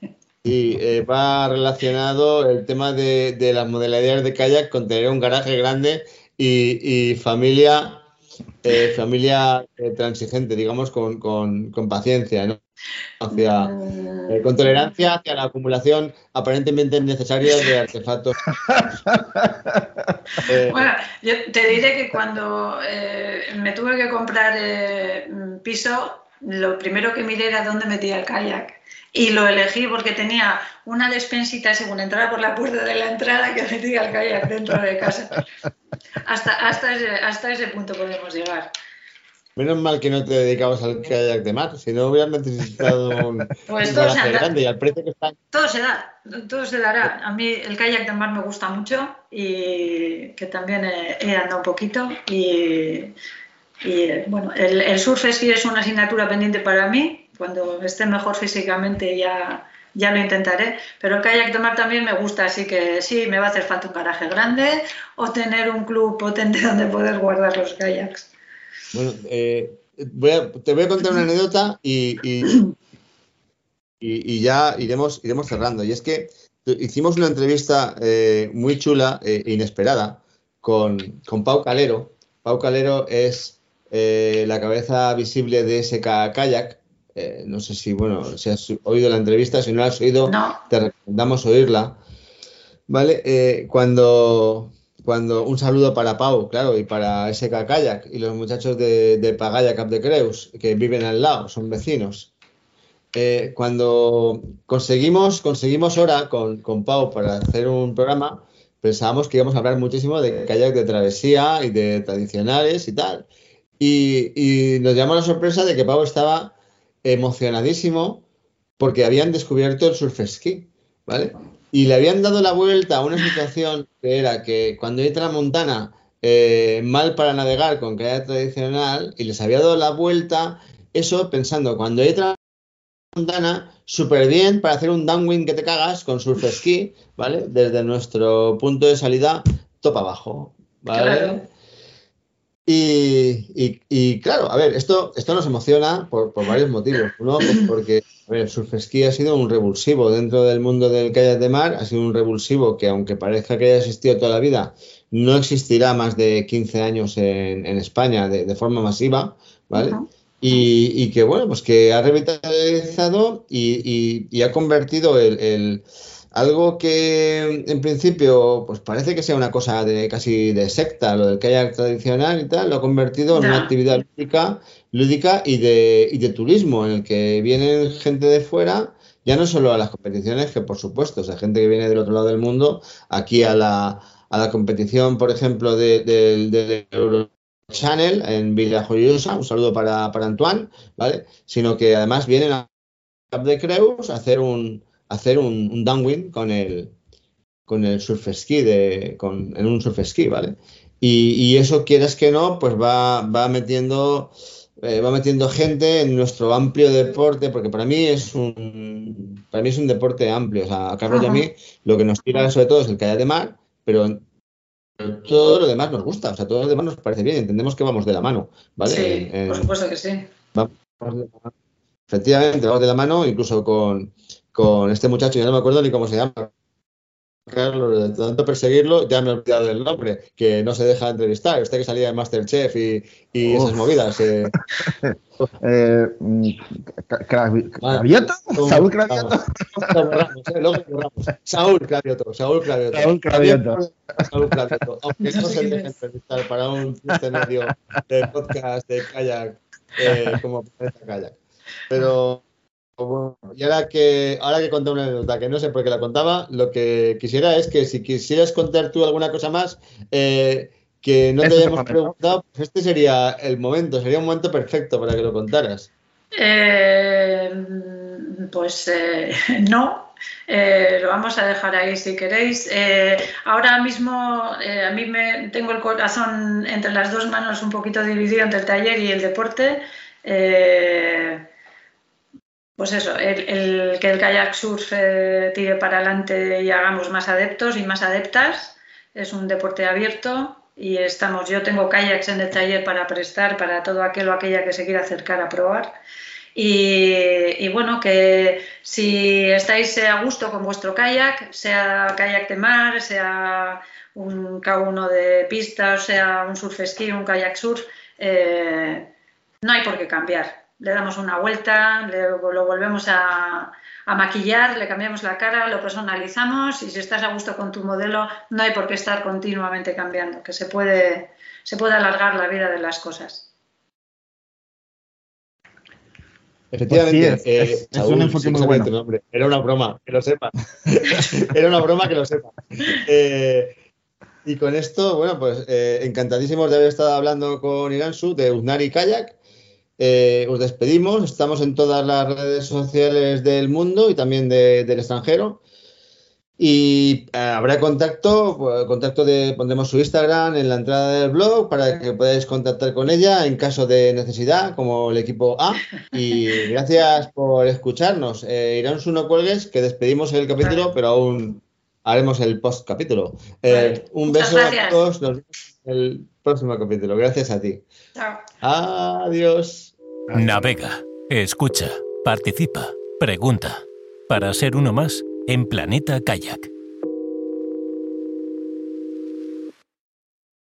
Y eh, va relacionado el tema de, de las modalidades de kayak con tener un garaje grande y, y familia, eh, familia eh, transigente, digamos, con, con, con paciencia, ¿no? Hacia, con tolerancia hacia la acumulación aparentemente innecesaria de artefactos. *laughs* Bueno, yo te diré que cuando me tuve que comprar eh, piso, lo primero que miré era dónde metía el kayak. Y lo elegí porque tenía una despensita según entraba por la puerta de la entrada que metía el kayak dentro de casa. Hasta, hasta, ese, hasta ese punto podemos llegar. menos mal que no te dedicabas al kayak de mar, si no hubieras necesitado un, *laughs* Pues un todo se grande y al precio que están. Todo se da, todo se dará. A mí el kayak de mar me gusta mucho y que también he, he andado un poquito y, y, bueno, el, el surf esquí es una asignatura pendiente para mí. Cuando esté mejor físicamente ya, ya lo intentaré. Pero kayak de mar también me gusta, así que sí, me va a hacer falta un garaje grande o tener un club potente *laughs* donde poder guardar los kayaks. Bueno, eh, te voy a contar una anécdota y, y, y- ya iremos, iremos cerrando. Y es que hicimos una entrevista eh, muy chula e inesperada con, con Pau Calero. Pau Calero es la cabeza visible de SK Kayak. Eh, no sé si, bueno, si has oído la entrevista, si no la has oído, No, te recomendamos oírla. ¿Vale? Eh, cuando, cuando un saludo para Pau, claro, y para SK Kayak y los muchachos de, de Pagaya Cap de Creus, que viven al lado, son vecinos. Eh, cuando conseguimos, conseguimos hora con, con Pau para hacer un programa, pensábamos que íbamos a hablar muchísimo de kayak de travesía y de tradicionales y tal. Y, y nos llamó la sorpresa de que Pau estaba emocionadísimo porque habían descubierto el surf ski, ¿vale? Y le habían dado la vuelta a una situación que era que cuando hay tramontana, eh, mal para navegar con kayak tradicional, y les había dado la vuelta, eso pensando, cuando hay tramontana, súper bien para hacer un downwind que te cagas con surf ski, ¿vale? Desde nuestro punto de salida, topa abajo, ¿vale? Y, y- y, claro, a ver, esto, esto nos emociona por, por varios motivos. Uno, pues porque a ver, el surf ski ha sido un revulsivo dentro del mundo del kayak de mar, ha sido un revulsivo que aunque parezca que haya existido toda la vida, no existirá más de 15 años en, en España de, de forma masiva, ¿vale? Y, y que bueno, pues que ha revitalizado y, y- y ha convertido el, el- algo que en principio pues parece que sea una cosa de casi de secta, lo del kayak tradicional y tal, lo ha convertido en una actividad lúdica, lúdica y de, y de turismo, en el que vienen gente de fuera, ya no solo a las competiciones, que por supuesto, o sea, gente que viene del otro lado del mundo, aquí a la, a la competición, por ejemplo, de- del del Euro Channel en Villajoyosa, un saludo para, para Antoine, ¿vale? Sino que además vienen a de Creus a hacer un, hacer un, un downwind con el, con el surf ski, de, con, en un surf ski, ¿vale? Y, y eso, quieras que no, pues va, va metiendo, eh, va metiendo gente en nuestro amplio deporte, porque para mí es un, para mí es un deporte amplio. O sea, a Carlos y a Ajá. mí lo que nos tira sobre todo es el kayak de mar, pero todo lo demás nos gusta, o sea, todo lo demás nos parece bien, entendemos que vamos de la mano, ¿vale? Sí, por supuesto que sí. Vamos Efectivamente, vamos de la mano, incluso con, con este muchacho, ya no me acuerdo ni cómo se llama, Carlos, de tanto perseguirlo, ya me he olvidado del nombre, que no se deja entrevistar. Usted que salía de Masterchef y, y esas movidas. Eh. *laughs* eh, mm, ¿Cravioto? ¿Saúl Cravioto? Eh, Saúl Cravioto. Saúl Cravioto. Saúl Cravioto. Saúl Cravioto. Aunque no, se deje entrevistar para un medio de podcast de kayak eh, como *laughs* Planeta Kayak. Pero y ahora que, ahora que conté una anécdota que no sé por qué la contaba, lo que quisiera es que si quisieras contar tú alguna cosa más eh, que no te hayamos preguntado, pues este sería el momento, sería un momento perfecto para que lo contaras. Eh, pues eh, *laughs* no, lo vamos a dejar ahí si queréis. ahora mismo a mí me tengo el corazón entre las dos manos un poquito dividido entre el taller y el deporte pues eso, el, que el kayak surf eh, tire para adelante y hagamos más adeptos y más adeptas. Es un deporte abierto y estamos, yo tengo kayaks en el taller para prestar para todo aquel o aquella que se quiera acercar a probar. Y, bueno, que si estáis a gusto con vuestro kayak, sea kayak de mar, sea un K1 de pista, sea un surf ski, un kayak surf, eh, no hay por qué cambiar le damos una vuelta, lo volvemos a, maquillar, le cambiamos la cara, lo personalizamos y si estás a gusto con tu modelo no hay por qué estar continuamente cambiando, que se puede, se puede alargar la vida de las cosas. Efectivamente, pues es, un enfoque muy bueno. Era una broma, que lo sepa. *laughs* Era una broma que lo sepa. Eh, y con esto, bueno, pues eh, encantadísimos de haber estado hablando con Iransu de Uznari Kayak. Eh, os despedimos. Estamos en todas las redes sociales del mundo y también del extranjero. Y eh, habrá contacto, pues, contacto de, pondremos su Instagram en la entrada del blog para que podáis contactar con ella en caso de necesidad, como el equipo A. Y *laughs* gracias por escucharnos. Eh, Irán no cuelgues, que despedimos el capítulo, pero aún haremos el post capítulo. Eh, un beso a todos, nos vemos en el próximo capítulo. Gracias a ti. Chao. Adiós. Navega, escucha, participa, pregunta. Para ser uno más en Planeta Kayak.